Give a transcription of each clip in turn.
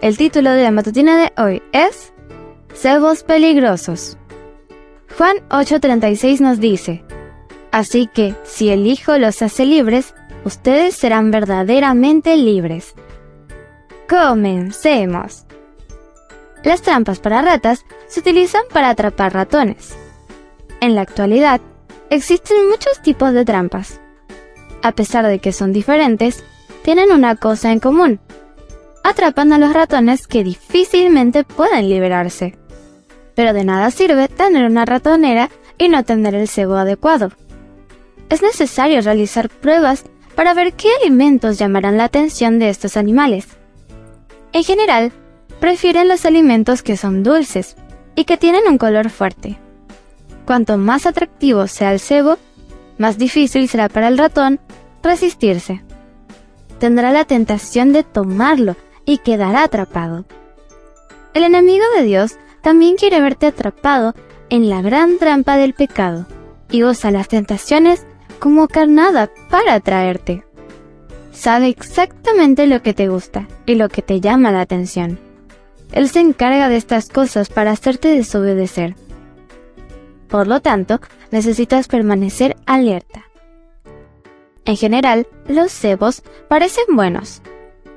El título de la matutina de hoy es Cebos peligrosos. Juan 8:36 nos dice, Así que, si el Hijo los hace libres, ustedes serán verdaderamente libres. Comencemos. Las trampas para ratas se utilizan para atrapar ratones. En la actualidad, existen muchos tipos de trampas. A pesar de que son diferentes, tienen una cosa en común. Atrapan a los ratones que difícilmente pueden liberarse. Pero de nada sirve tener una ratonera y no tener el cebo adecuado. Es necesario realizar pruebas para ver qué alimentos llamarán la atención de estos animales. En general, prefieren los alimentos que son dulces y que tienen un color fuerte. Cuanto más atractivo sea el cebo, más difícil será para el ratón resistirse. Tendrá la tentación de tomarlo y quedará atrapado. El enemigo de Dios también quiere verte atrapado en la gran trampa del pecado y usa las tentaciones como carnada para atraerte. Sabe exactamente lo que te gusta y lo que te llama la atención. Él se encarga de estas cosas para hacerte desobedecer. Por lo tanto, necesitas permanecer alerta. En general, los cebos parecen buenos.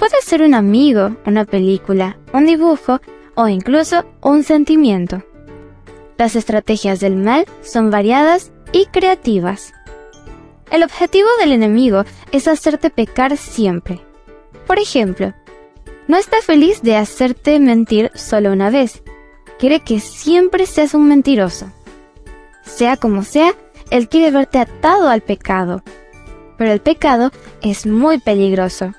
Puede ser un amigo, una película, un dibujo o incluso un sentimiento. Las estrategias del mal son variadas y creativas. El objetivo del enemigo es hacerte pecar siempre. Por ejemplo, no está feliz de hacerte mentir solo una vez. Quiere que siempre seas un mentiroso. Sea como sea, él quiere verte atado al pecado. Pero el pecado es muy peligroso.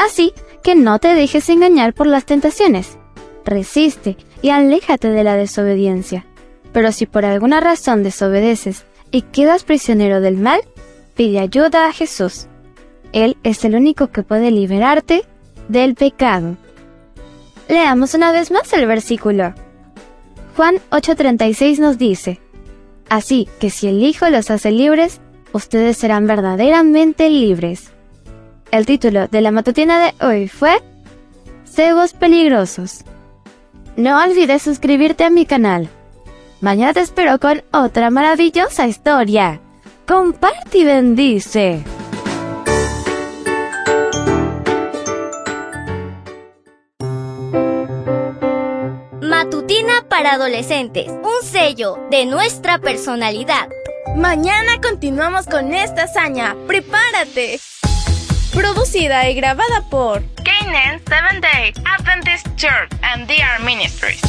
Así que no te dejes engañar por las tentaciones. Resiste y aléjate de la desobediencia. Pero si por alguna razón desobedeces y quedas prisionero del mal, pide ayuda a Jesús. Él es el único que puede liberarte del pecado. Leamos una vez más el versículo. Juan 8:36 nos dice, Así que si el Hijo los hace libres, ustedes serán verdaderamente libres. El título de la matutina de hoy fue Cebos peligrosos. No olvides suscribirte a mi canal. Mañana te espero con otra maravillosa historia. Comparte y bendice. Matutina para adolescentes, un sello de nuestra personalidad. Mañana continuamos con esta hazaña. ¡Prepárate! Producida y grabada por Canaan Seven Day Adventist Church and DR Ministries.